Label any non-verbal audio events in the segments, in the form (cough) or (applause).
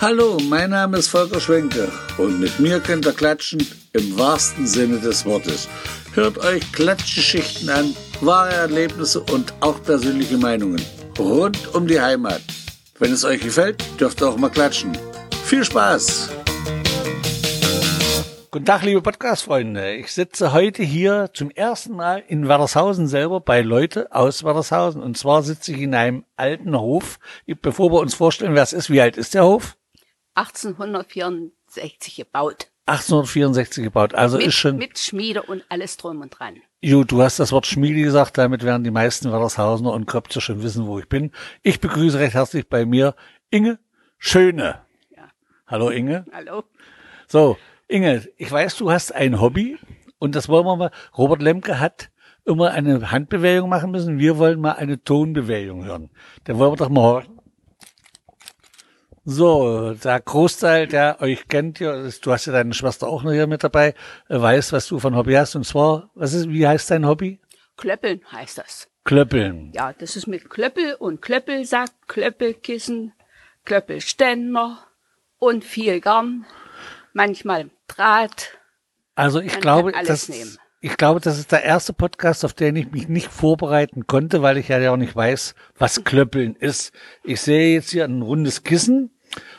Hallo, mein Name ist Volker Schwenke und mit mir könnt ihr klatschen im wahrsten Sinne des Wortes. Hört euch Klatschgeschichten an, wahre Erlebnisse und auch persönliche Meinungen rund um die Heimat. Wenn es euch gefällt, dürft ihr auch mal klatschen. Viel Spaß! Guten Tag, liebe Podcast-Freunde. Ich sitze heute hier zum ersten Mal in Werdershausen selber bei Leute aus Werdershausen. Und zwar sitze ich in einem alten Hof. Bevor wir uns vorstellen, wer es ist, wie alt ist der Hof? 1864 gebaut. 1864 gebaut. Also mit, ist schon. Mit Schmiede und alles drum und dran. Jo, du hast das Wort Schmiede gesagt, damit werden die meisten Werdershausener und Köpzer schon wissen, wo ich bin. Ich begrüße recht herzlich bei mir Inge Schöne. Ja. Hallo Inge. Hallo. So, Inge, ich weiß, du hast ein Hobby und das wollen wir mal. Robert Lemke hat immer eine Handbewegung machen müssen. Wir wollen mal eine Tonbewegung hören. Dann wollen wir doch mal hören. So, der Großteil, der euch kennt, ja, du hast ja deine Schwester auch noch hier mit dabei, weiß, was du von Hobby hast. Und zwar, was ist, wie heißt dein Hobby? Klöppeln heißt das. Klöppeln. Ja, das ist mit Klöppel und Klöppelsack, Klöppelkissen, Klöppelständer und viel Garn. Manchmal Draht. Also ich Man glaube, das, nehmen. ich glaube, das ist der erste Podcast, auf den ich mich nicht vorbereiten konnte, weil ich ja auch nicht weiß, was Klöppeln ist. Ich sehe jetzt hier ein rundes Kissen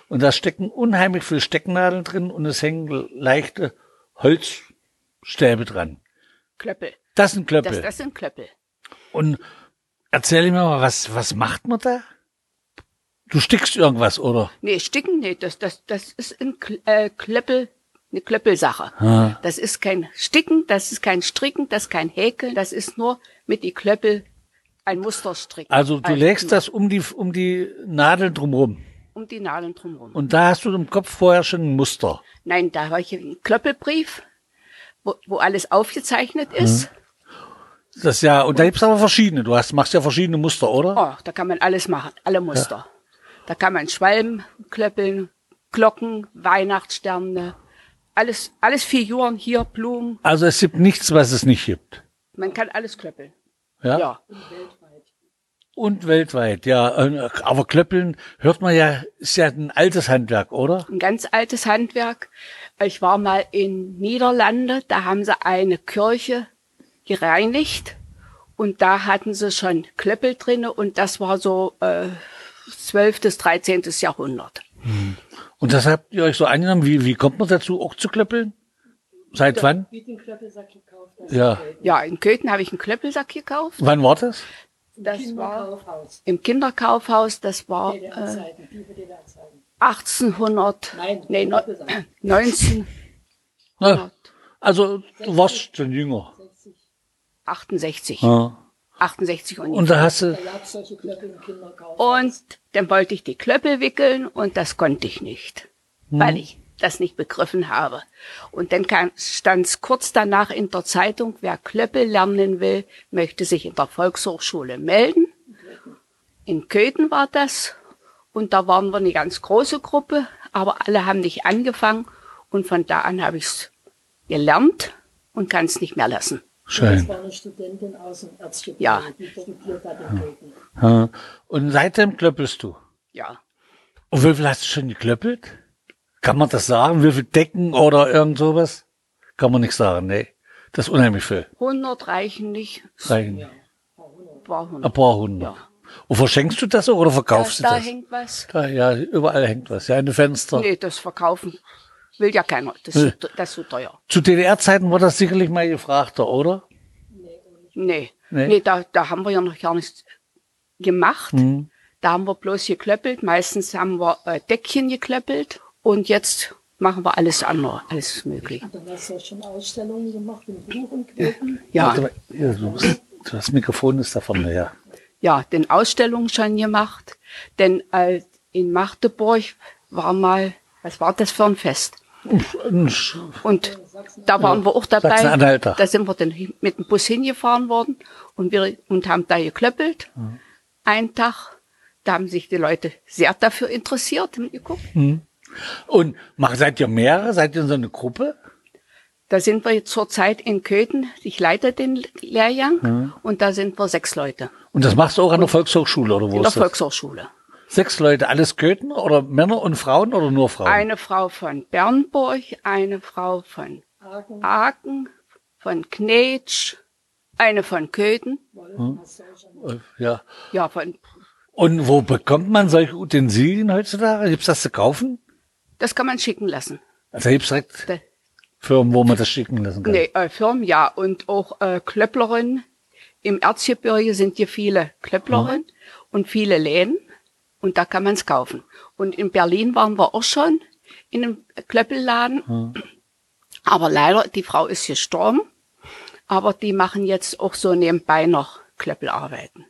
und da stecken unheimlich viele Stecknadeln drin und es hängen leichte Holzstäbe dran. Klöppel. Das sind Klöppel. Das, das sind Klöppel. Und erzähl mir mal, was, was macht man da? Du stickst irgendwas, oder? Nee, Sticken, nee, das, das, das ist ein äh, Klöppel, eine Klöppelsache. Ah. Das ist kein Sticken, das ist kein Stricken, das ist kein Häkeln, das ist nur mit die Klöppel ein Muster stricken. Also du legst das um die, um die Nadeln drumrum. Um die Nadeln drumherum. Und da hast du im Kopf vorher schon ein Muster. Nein, da habe ich einen Klöppelbrief, wo, wo alles aufgezeichnet ist. Das ist ja, und da gibt's aber verschiedene. Du hast, machst ja verschiedene Muster, oder? Oh, da kann man alles machen, alle Muster. Da kann man Schwalben klöppeln, Glocken, Weihnachtssterne, alles, alles Figuren, hier Blumen. Also es gibt nichts, was es nicht gibt. Man kann alles klöppeln. Ja. Ja. Und weltweit, ja. Aber Klöppeln hört man ja, ist ja ein altes Handwerk, oder? Ein ganz altes Handwerk. Ich war mal in Niederlande, da haben sie eine Kirche gereinigt und da hatten sie schon Klöppel drinne und das war so äh, 12. bis 13. Jahrhundert. Und das habt ihr euch so angenommen. Wie, wie kommt man dazu, auch zu klöppeln? Seit wann? Ja. Ja, in Köthen habe ich einen Klöppelsack gekauft. Wann war das? Das war im Kinderkaufhaus, das war äh, 1800, nee, no, 1968 Na, also du warst schon jünger. Ja. 68 und, Und da hast du, und dann wollte ich die Klöppel wickeln und das konnte ich nicht, weil ich das nicht begriffen habe. Und dann stand es kurz danach in der Zeitung, wer Klöppel lernen will, möchte sich in der Volkshochschule melden. In Köthen war das. Und da waren wir eine ganz große Gruppe, aber alle haben nicht angefangen. Und von da an habe ich es gelernt und kann es nicht mehr lassen. Das schön. war eine Studentin aus dem Erzgebirge, Ja. die studiert hat in Köthen. Ja. Und seitdem klöppelst du. Ja. Und wie viel hast du schon geklöppelt? Kann man das sagen? Wie viel Decken oder irgend sowas? Kann man nicht sagen, nee. Das ist unheimlich viel. 100 reichen nicht. Reichen. War Ein 100. paar hundert. Ja. Und verschenkst du das so oder Da, verkaufst da du das? hängt was. Da, ja, überall hängt was. Ja, in den Fenster. Nee, das verkaufen will ja keiner. Das, Nee. ist, das ist zu teuer. Zu DDR-Zeiten war das sicherlich mal gefragter, oder? Nee. Nee? Nee, da, da haben wir ja noch gar nichts gemacht. Mhm. Da haben wir bloß geklöppelt. Meistens haben wir äh, Deckchen geklöppelt. Und jetzt machen wir alles andere, alles möglich. Und dann hast du ja schon Ausstellungen gemacht im Buch. Ja, musst- das Mikrofon ist da vorne, ja. ja, den Ausstellungen schon gemacht. Denn äh, in Magdeburg war mal, was war das für ein Fest? Und da waren wir auch dabei. Da sind wir dann mit dem Bus hingefahren worden und wir und haben da geklöppelt. Einen Tag. Da haben sich die Leute sehr dafür interessiert und geguckt. Und seid ihr mehrere? Seid ihr in so eine Gruppe? Da sind wir jetzt zurzeit in Köthen. Ich leite den Lehrgang und da sind wir sechs Leute Und das machst du auch an der Volkshochschule, oder wo in der ist das? Volkshochschule. Sechs Leute, alles Köthen oder Männer und Frauen oder nur Frauen? Eine Frau von Bernburg, eine Frau von Aachen, von Knetsch, eine von Köthen, Äh, Ja. ja, von, Und wo bekommt man solche Utensilien heutzutage? Gibt's das zu kaufen? Das kann man schicken lassen. Also direkt Da- Firmen, wo man das schicken lassen kann. Nee, äh, Firmen, ja, und auch äh, Klöpplerin. Im Erzgebirge sind hier viele Klöpplerin und viele Läden und da kann man es kaufen. Und in Berlin waren wir auch schon in einem Klöppelladen, aber leider, die Frau ist gestorben, aber die machen jetzt auch so nebenbei noch Klöppelarbeiten.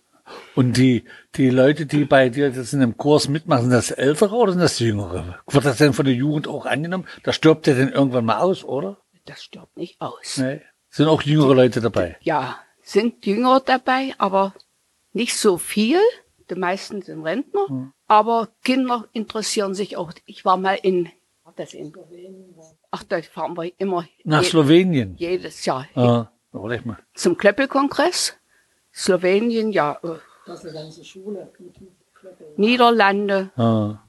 Und die, die Leute, die bei dir jetzt in dem Kurs mitmachen, sind das Ältere oder sind das Jüngere? Wird das denn von der Jugend auch angenommen? Da stirbt der denn irgendwann mal aus, oder? Das stirbt nicht aus. Nee. Sind auch jüngere Leute dabei? Ja, sind Jüngere dabei, aber nicht so viel. Die meisten sind Rentner, aber Kinder interessieren sich auch. Ich war mal in, ach, das in ach, da fahren wir immer Nach je- Slowenien. jedes Jahr Ah, mal. zum Klöppelkongress. Slowenien, ja, das ist eine ganze Schule. Niederlande, Ah.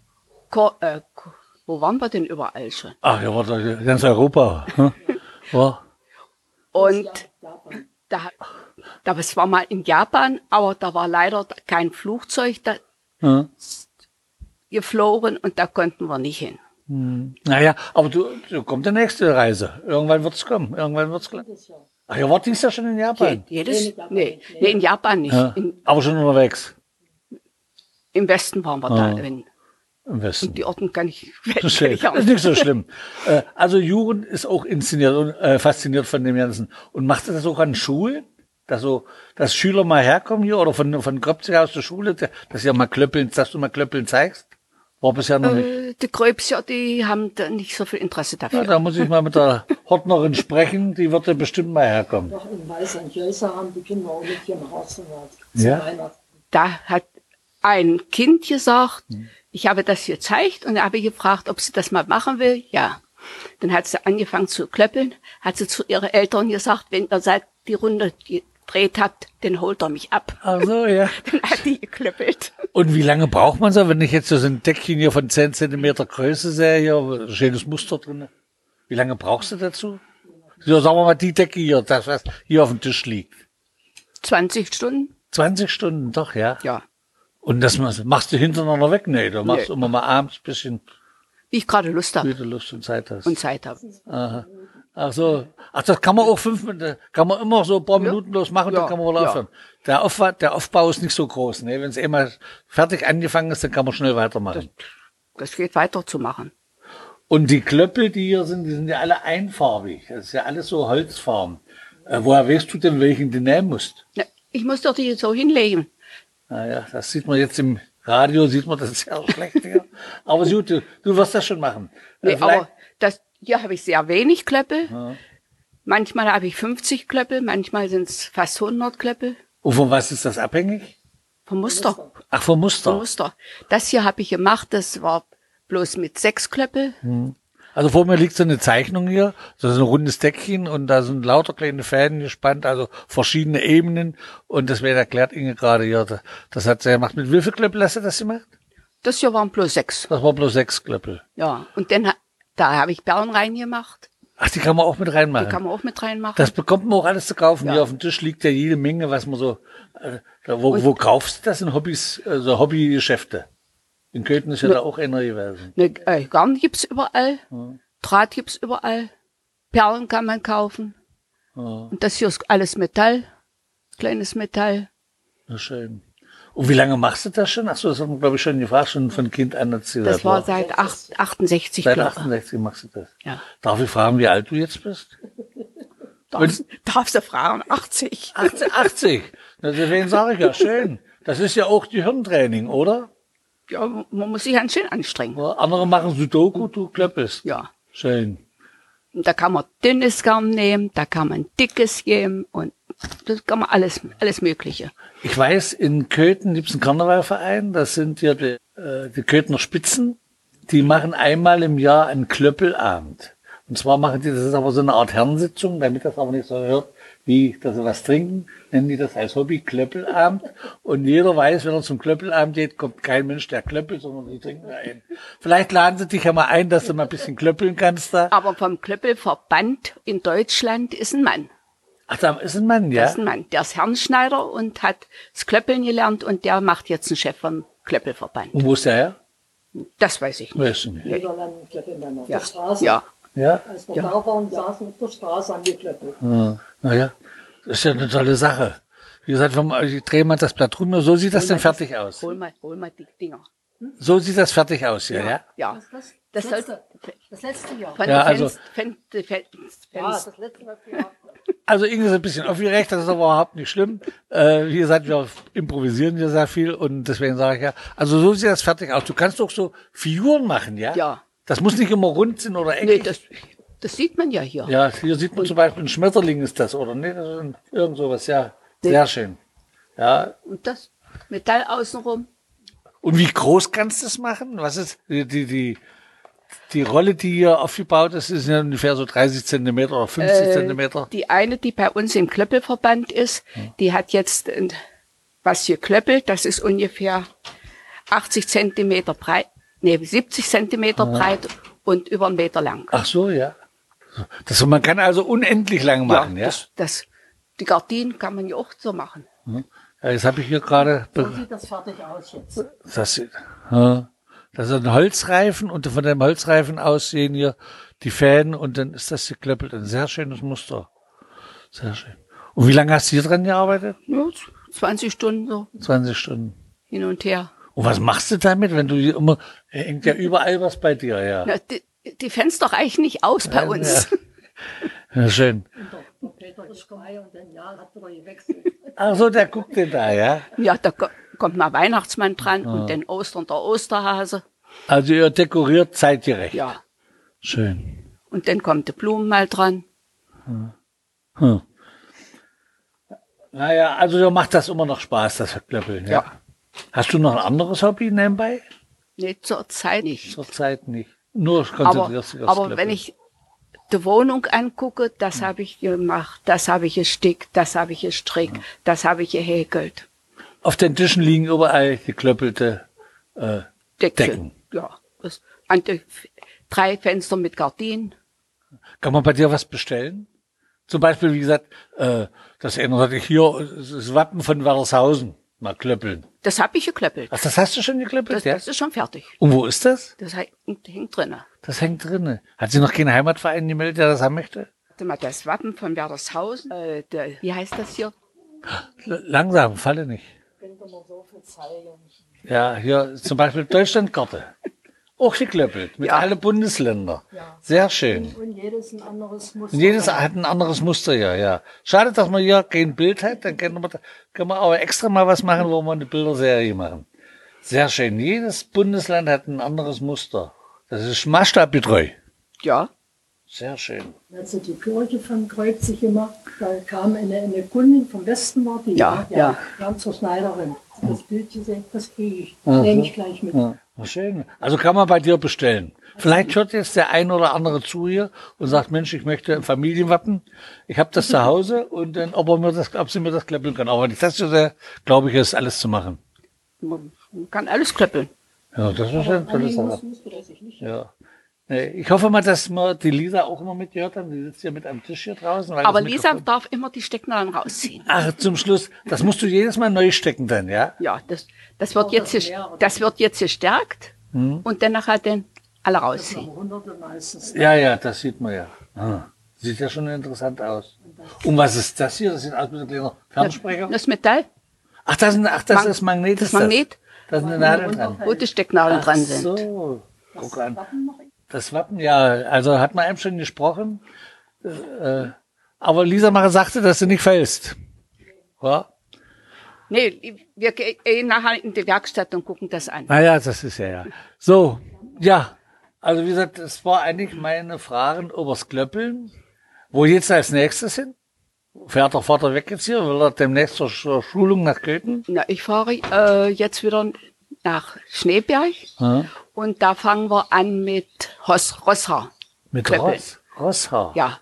Ko äh, wo waren wir denn überall schon? Ach, ja, ganz Europa. hm? Ja. Und da, da, es war mal in Japan, aber da war leider kein Flugzeug da Ja. geflogen und da konnten wir nicht hin. Naja, aber du, du kommt die nächste Reise. Irgendwann wird's kommen. Irgendwann wird's kommen. Ach, ja, war dies ja schon in Je, Japan. jedes, Nee, in Japan nee, in Japan nicht. Ja. In, Aber schon unterwegs. Im Westen waren wir da. Ah. Wenn, Im Westen. die Orten kann ich, (laughs) kenn ich auch ist nicht so schlimm. Äh, also Jugend ist auch inszeniert und äh, fasziniert von dem Ganzen. Und macht ihr das auch an Schulen? Dass so, dass Schüler mal herkommen hier oder von, von Kopzig aus der Schule, dass ihr mal Klöppeln, dass du mal Klöppeln zeigst? War bisher noch nicht. Äh, die Gröbscher, die haben da nicht so viel Interesse Ja, dafür. da muss ich mal mit der Hortnerin sprechen, die wird ja bestimmt mal herkommen. Doch in Weiß und Jöse haben die Kinder auch mit hier Hause gemacht. Ja? Da hat ein Kind gesagt, Hm. ich habe das gezeigt und habe gefragt, ob sie das mal machen will. Ja. Dann hat sie angefangen zu klöppeln, hat sie zu ihren Eltern gesagt, wenn ihr seit die Runde gedreht habt, dann holt er mich ab. Ach so, ja. (laughs) Dann hat die geklöppelt. Und wie lange braucht man so, wenn ich jetzt so ein Deckchen hier von 10 Zentimeter Größe sehe, hier, schönes Muster drin. Wie lange brauchst du dazu? So, sagen wir mal, die Decke hier, das, was hier auf dem Tisch liegt. 20 Stunden? 20 Stunden, doch, ja. Ja. Und das machst machst du hintereinander weg? Nee, du machst Nee. immer mal abends ein bisschen, Wie ich gerade Lust wie habe du Lust und Zeit hast. und Zeit habe. Aha. Ach so. Ach, das kann man auch fünf Minuten, kann man immer so ein paar Minuten bloß machen, Ja, dann kann man wohl ja. aufhören. Der Aufwand, der Aufbau ist nicht so groß, ne? Wenn es einmal fertig angefangen ist, dann kann man schnell weitermachen. Das geht weiter zu machen. Und die Klöppel, die hier sind, die sind ja alle einfarbig. Das ist ja alles so Holzfarben. Äh, woher weißt du denn, welchen du nehmen musst? Ja, Ich muss doch die so hinlegen. Naja, das sieht man jetzt im Radio, sieht man das sehr schlecht. Ja. (laughs) Aber gut, du, du wirst das schon machen. Nee, vielleicht- aber das, hier habe ich sehr wenig Klöppel. Manchmal habe ich 50 Klöppel, manchmal sind es fast 100 Klöppel. Und von was ist das abhängig? Vom Muster. Ach, vom Muster. Vom Muster. Das hier habe ich gemacht, das war bloß mit sechs Klöppel. Also vor mir liegt so eine Zeichnung hier, das ist ein rundes Deckchen und da sind lauter kleine Fäden gespannt, also verschiedene Ebenen und das wird erklärt Inge gerade hier. Das- hat sie gemacht. Mit wie viel Klöppel hast du das gemacht? Das hier waren bloß sechs. Das war bloß sechs Klöppel. Ja. Und dann, ha- da habe ich Perlen reingemacht. Ach, die kann man auch mit reinmachen. Die kann man auch mit reinmachen. Das bekommt man auch alles zu kaufen. Ja. Hier auf dem Tisch liegt ja jede Menge, was man so. Äh, wo, wo kaufst du das in Hobbys, also Hobbygeschäfte? In Köthen ist ja da auch einer gewesen. Ne, äh, Garn gibt's überall. Draht gibt's überall. Perlen kann man kaufen. Und das hier ist alles Metall. Kleines Metall. Na schön. Und wie lange machst du das schon? Ach so, das hat man, glaube ich, schon gefragt, schon von Kind an erzählt. Das war seit acht- 68 Seit Jahre. 68 machst du das. Ja. Darf ich fragen, wie alt du jetzt bist? (laughs) Darfst, darfst du fragen? 80. 80. 80. Na, Deswegen sage ich ja, schön. Das ist ja auch die Hirntraining, oder? Ja, man muss sich ganz schön anstrengen. Ja, Andere machen Sudoku, du klöppelst. Ja. Schön. Und da kann man dünnes Garn nehmen, da kann man dickes geben und das kann man alles, alles Mögliche. Ich weiß, in Köthen gibt es einen Karnevalverein, das sind ja die, äh, die Köthener Spitzen. Die machen einmal im Jahr einen Klöppelabend. Und zwar machen die, das ist aber so eine Art Herrensitzung, damit das aber nicht so hört, wie, dass sie was trinken, nennen die das als Hobby Klöppelabend. Und jeder weiß, wenn er zum Klöppelabend geht, kommt kein Mensch, der klöppelt, sondern die trinken ein. Vielleicht laden sie dich ja mal ein, dass du mal ein bisschen klöppeln kannst da. Aber vom Klöppelverband in Deutschland ist ein Mann. Ach, da ist ein Mann, ja? Das ist ein Mann. Der ist Herrenschneider und hat das Klöppeln gelernt und der macht jetzt einen Chef vom Klöppelverband. Und wo ist der her? Das weiß ich nicht. Weißt du nicht. Niederlanden klöppeln dann auf Ja. der Straße. ja. Ja? Als wir da waren, saßen auf der Straße an geklöppelt. ja. Naja, das ist ja eine tolle Sache. Wie gesagt, wenn man, ich drehe mal das Blatt runter, so sieht das denn fertig aus. Hol mal, hol mal die Dinger. So sieht das fertig aus hier, ja? Ja. Das, Das das, sollte- letzte, das letzte Jahr. Ja, also- Fen Fen Fen Ja, das letzte hatten. Also Inge ist ein bisschen aufgeregt, das ist aber überhaupt nicht schlimm. Äh, wie gesagt, wir improvisieren hier sehr viel und deswegen sage ich ja, also so sieht das fertig aus. Du kannst doch so Figuren machen, ja? Ja. Das muss nicht immer rund sein oder Nee, eckig. das, das sieht man ja hier. ja, hier sieht man zum Beispiel ein Schmetterling ist das, oder? Nee, das ist ein, irgend sowas, ja. Sehr schön. Ja. Und das Metall außenrum. Und wie groß kannst du das machen? Was ist die, die, die, Rolle, die hier aufgebaut ist, ist ja ungefähr so 30 Zentimeter oder 50 Äh, Zentimeter. Die eine, die bei uns im Klöppelverband ist, die hat jetzt was hier klöppelt, das ist ungefähr 80 Zentimeter breit, nee, 70 Zentimeter breit und über einen Meter lang. Ach so, ja. Das, man kann also unendlich lang machen, ja? Das, das, die Gardinen kann man ja auch so machen. Ja jetzt habe ich hier gerade So sieht das fertig aus jetzt. Das, ja, das ist ein Holzreifen und von dem Holzreifen aus sehen hier die Fäden und dann ist das geklöppelt. Ein sehr schönes Muster. Sehr schön. Und wie lange hast du hier dran gearbeitet? Ja, 20 Stunden so 20 Stunden. hin und her. Und was machst du damit, wenn du hier immer, hängt ja überall was bei dir, ja. Na, die, die Fenster reichen nicht aus bei uns. Ja, schön. Und der, der Peter ist und ein Jahr hat wieder gewechselt. Ach so, der guckt den da, ja. Ja, da ko- kommt mal Weihnachtsmann dran und dann Ostern der Osterhase. Also ihr dekoriert zeitgerecht. Ja. Schön. Und dann kommt die Blumen mal dran. Hm. Naja, also macht das immer noch Spaß, das Klöppeln, ja. Ja. Hast du noch ein anderes Hobby nebenbei? Nee, zur Zeit nicht. Zurzeit nicht. Nur Aber, konzentrierst dich aufs aber Klöppeln. wenn ich die Wohnung angucke, das habe ich gemacht, das habe ich gestickt, das habe ich gestrickt, das habe ich gehäkelt. Auf den Tischen liegen überall geklöppelte äh, Decken. Decken. Ja. Das, an drei Fenster mit Gardinen. Kann man bei dir was bestellen? Zum Beispiel, wie gesagt, äh, das erinnert dich hier, das Wappen von Werdershausen. Mal klöppeln. Das habe ich geklöppelt. Ach, das hast du schon geklöppelt, Das, ja? das ist schon fertig. Und wo ist das? Das hängt, hängt drinne. Das hängt drinne. Hat sie noch keinen Heimatverein gemeldet, der das haben möchte? Warte mal, das Wappen von Werdershausen, äh, der, wie heißt das hier? L langsam, falle nicht. Könnte man so viel zeigen. Ja, hier zum Beispiel Deutschlandkarte. (laughs) Auch geklöppelt, mit Ja. alle Bundesländer. Ja. Sehr schön. Und jedes ein anderes Muster. Und jedes hat ein anderes Muster ja, ja. Schade, dass man hier kein Bild hat, dann können wir, können wir aber extra mal was machen, wo wir eine Bilderserie machen. Sehr schön. Jedes Bundesland hat ein anderes Muster. Das ist maßstabgetreu. Ja. Sehr schön. Als sie die Kirche von Kreuzig gemacht, da kam eine, eine Kundin vom Westen, war die, Ja, ja. kam zur Schneiderin. Das Bild gesehen, das kriege ich. Das nehme ich gleich mit. Ja, na schön. Also kann man bei dir bestellen. Vielleicht hört jetzt der ein oder andere zu hier und sagt, Mensch, ich möchte ein Familienwappen. Ich habe das zu Hause und dann, ob, er mir das, ob sie mir das klöppeln können. Aber wenn ich das so sehr, glaube ich, ist alles zu machen. Man kann alles klöppeln. Ja, das ist eine tolle Annehmen Sache. Ja. Nee, Ich hoffe mal, dass wir die Lisa auch immer mitgehört haben. Die sitzt ja mit am Tisch hier draußen. weil Aber das Lisa Mikrofon- darf immer die Stecknadeln rausziehen. Ach, zum Schluss. Das musst du jedes Mal neu stecken dann, ja? Ja, das, das wird jetzt, das das wird jetzt gestärkt Hm? und dann nachher dann alle Das rausziehen. meistens. Ja, ja, das sieht man ja. Ah, sieht ja schon interessant aus. Und was ist das hier? Das sieht aus wie ein kleiner Fernsprecher. Das Metall, Ach, das ist, ach, das Mag- ist Magnet. das ist das. Magnet, Da ist eine Nadel dran. wo die Stecknadeln Ach dran sind. so. Guck an. Das Wappen, ja, also hat man eben schon gesprochen. Äh, aber Lisa Macher sagte, dass du nicht fällst. Ja? Nee, wir gehen nachher in die Werkstatt und gucken das an. Naja, das ist ja, ja. So, ja. Also wie gesagt, das war eigentlich meine Fragen übers Klöppeln. Wo jetzt als nächstes hin? Fährt der Vater weg jetzt hier? Will er demnächst zur zur Schulung nach Köthen? Na, ich fahre äh, jetzt wieder nach Schneeberg Ja. und da fangen wir an mit Hos Rosshaar. Mit Klöppeln. Ross? Rosshaar? Ja,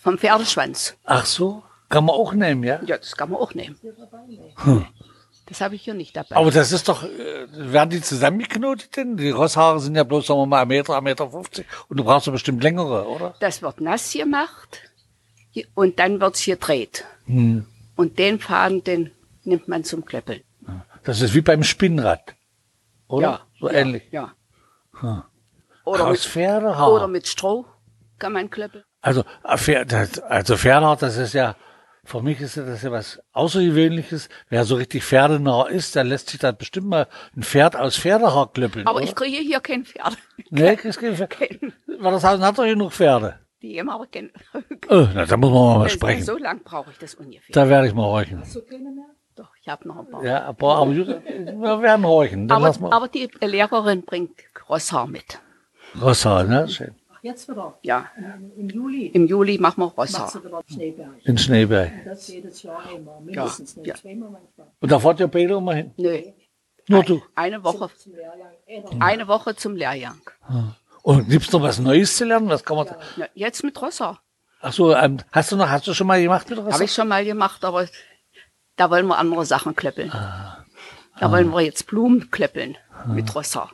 vom Pferdeschwanz. Ach so? Kann man auch nehmen, ja? Ja, das kann man auch nehmen. Das habe ich hier nicht dabei. Aber das ist doch, äh, werden die zusammengeknotet denn? Die Rosshaare sind ja bloß, sagen wir mal, ein Meter, ein Meter 50 und du brauchst ja bestimmt längere, oder? das wird nass gemacht und dann wird's hier dreht. Hm. Und den Faden, den nimmt man zum Klöppeln. Das ist wie beim Spinnrad, oder? Ja, So ja, ähnlich. Ja. Hm. Oder, Aus mit, Pferdehaar. oder mit Stroh kann man klöppeln. Also, äh, also Pferdehaar, das ist ja, für mich ist das ja was Außergewöhnliches. Wer so richtig pferdenah ist, der lässt sich da bestimmt mal ein Pferd aus Pferdehaar klöppeln. Aber oder? ich kriege hier kein Pferd. Nee, kriegst kein Pferd. Weil das Haus hat doch genug Pferde. Die haben aber kein. Oh, na, da muss man mal sprechen. So lang brauche ich das ungefähr. Da werde ich mal horchen. So keine mehr? Doch, ich habe noch ein paar. Ja, aber, aber wir werden horchen. Dann aber, aber die Lehrerin bringt Rosshaar mit. Rosshaar, ne? Schön. Ach, jetzt wieder. Ja, Im, Im Juli im Juli machen wir Rosshaar. Schneeberg. In Schneeberg. Das jedes Jahr einmal, mindestens nicht. ja. Zweimal manchmal. Und da fahrt ihr beide immer hin? Nö, Nur du. eine Woche, Zum Lehrgang. Einer. eine Woche zum Lehrgang. Und gibt's noch was Neues zu lernen? Was kann man da? Ja, jetzt mit Rosshaar. Ach so, ähm, hast du noch, hast du schon mal gemacht mit Rosshaar? Habe ich schon mal gemacht, aber da wollen wir andere Sachen klöppeln. Ah. Da wollen wir jetzt Blumen klöppeln mit Rosshaar.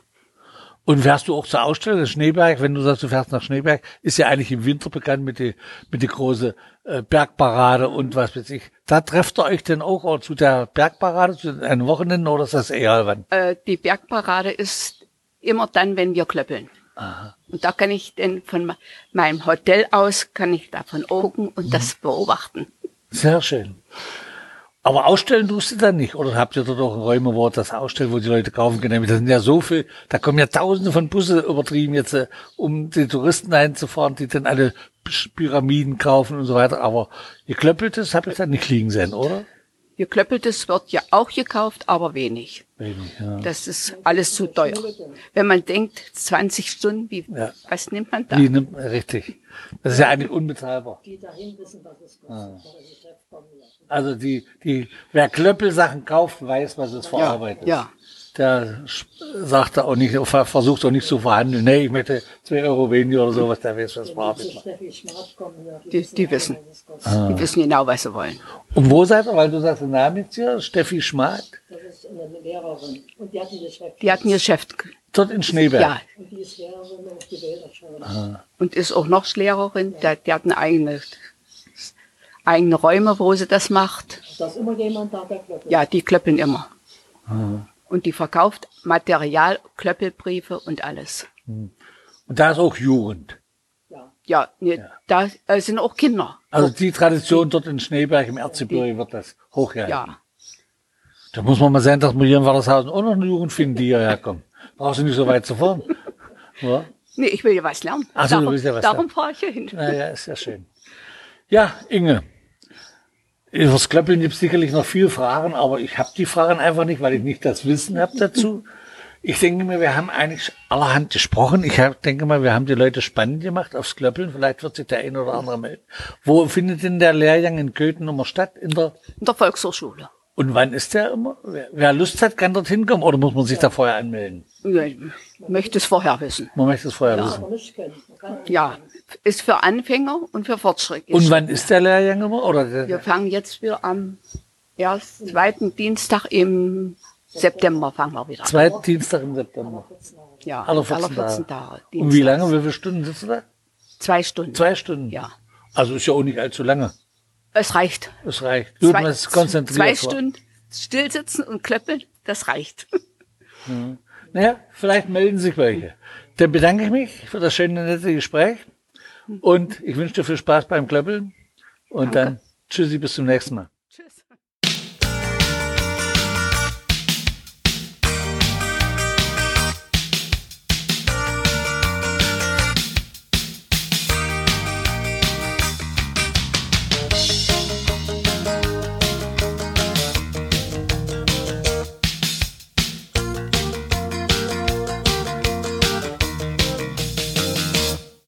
Und fährst du auch zur Ausstellung Schneeberg? Wenn du sagst, du fährst nach Schneeberg, ist ja eigentlich im Winter bekannt mit die, mit die große äh, Bergparade und was weiß ich. Da trefft ihr euch denn auch zu der Bergparade, zu einem Wochenende oder ist das eher wann? Äh, die Bergparade ist immer dann, wenn wir klöppeln. Und da kann ich denn von me- meinem Hotel aus, kann ich davon gucken und das beobachten. Sehr schön. Aber ausstellen tust du dann nicht? Oder habt ihr dort auch Räume, wo ihr das ausstellt, wo die Leute kaufen können? Das sind ja so viel, da kommen ja tausende von Busse übertrieben jetzt, äh, um die Touristen einzufahren, die dann alle Pyramiden kaufen und so weiter. Aber geklöppeltes habe ich dann nicht liegen sehen, oder? Geklöppeltes wird ja auch gekauft, aber wenig. Wenig, ja. Das ist alles zu teuer. Wenn man denkt, 20 Stunden, wie, Ja. was nimmt man da? Wie nimmt, richtig. Das ist ja eigentlich unbezahlbar. Die dahin wissen, was es kostet. Ah. Kommen lassen. Also die, die, wer Klöppelsachen kauft, weiß, was es verarbeitet. ja. Der sagt da auch nicht, ver- versucht auch nicht zu verhandeln. Nee, ich möchte zwei Euro weniger oder sowas, der weiß, was hier. Die- die wissen. kostet. Die wissen genau, was sie wollen. Und wo seid ihr? Weil du sagst den Namen jetzt hier, Steffi Schmark, Das ist eine Lehrerin. Und die hat ein Geschäft. Die hatten ihr Chef, dort in Schneeberg. ja, Und die ist Lehrerin auf die Wählerschule. Ah. und ist auch noch Lehrerin. Die, die hatten eigene, eigene Räume, wo sie das macht. Da ist immer jemand da, der klöppelt. Ja, die klöppeln immer. Ah. Und die verkauft Material, Klöppelbriefe und alles. Und da ist auch Jugend. Ja. Ja, ne, da äh, sind auch Kinder. Also die Tradition dort in Schneeberg im Erzgebirge wird das hochgehalten. Ja, Da muss man mal sehen, dass wir hier in Wallershausen auch noch eine Jugend finden, die hierher kommen. Brauchst du nicht so weit zu fahren. (laughs) Ja? nee, ich will ja was lernen. Ach so, du darum willst ja was darum lernen. fahre ich hier hin. Naja, ist ja schön. Ja, Inge. Übers Klöppeln gibt sicherlich noch viele Fragen, aber ich habe die Fragen einfach nicht, weil ich nicht das Wissen habe dazu. Ich denke mir, wir haben eigentlich allerhand gesprochen. Ich hab, denke mal, wir haben die Leute spannend gemacht aufs Klöppeln. Vielleicht wird sich der eine oder andere melden. Wo findet denn der Lehrgang in Köthen immer statt? In der, In der Volkshochschule. Und wann ist der immer? Wer, Lust hat, kann dorthin kommen oder muss man sich da vorher anmelden? Ja, ich möchte es vorher wissen. Man möchte es vorher wissen. Man kann Ja, ist für Anfänger und für Fortschrittliche. Und wann ist der Lehrgang immer? Oder der, Wir fangen jetzt wieder am ersten, zweiten Dienstag im September fangen wir wieder an. zweiten Dienstag im September. Ja, Alle 14 Tage. Tage. Und wie lange, wie viele Stunden sitzt du da? Zwei Stunden. Zwei Stunden? Ja. Also ist ja auch nicht allzu lange. Es reicht. Es reicht. Gut, zwei, man ist konzentriert. zwei. Stunden stillsitzen und klöppeln, das reicht. Naja, vielleicht melden sich welche. Dann bedanke ich mich für das schöne, nette Gespräch. Und ich wünsche dir viel Spaß beim Klöppeln. Und dann tschüssi, bis zum nächsten Mal.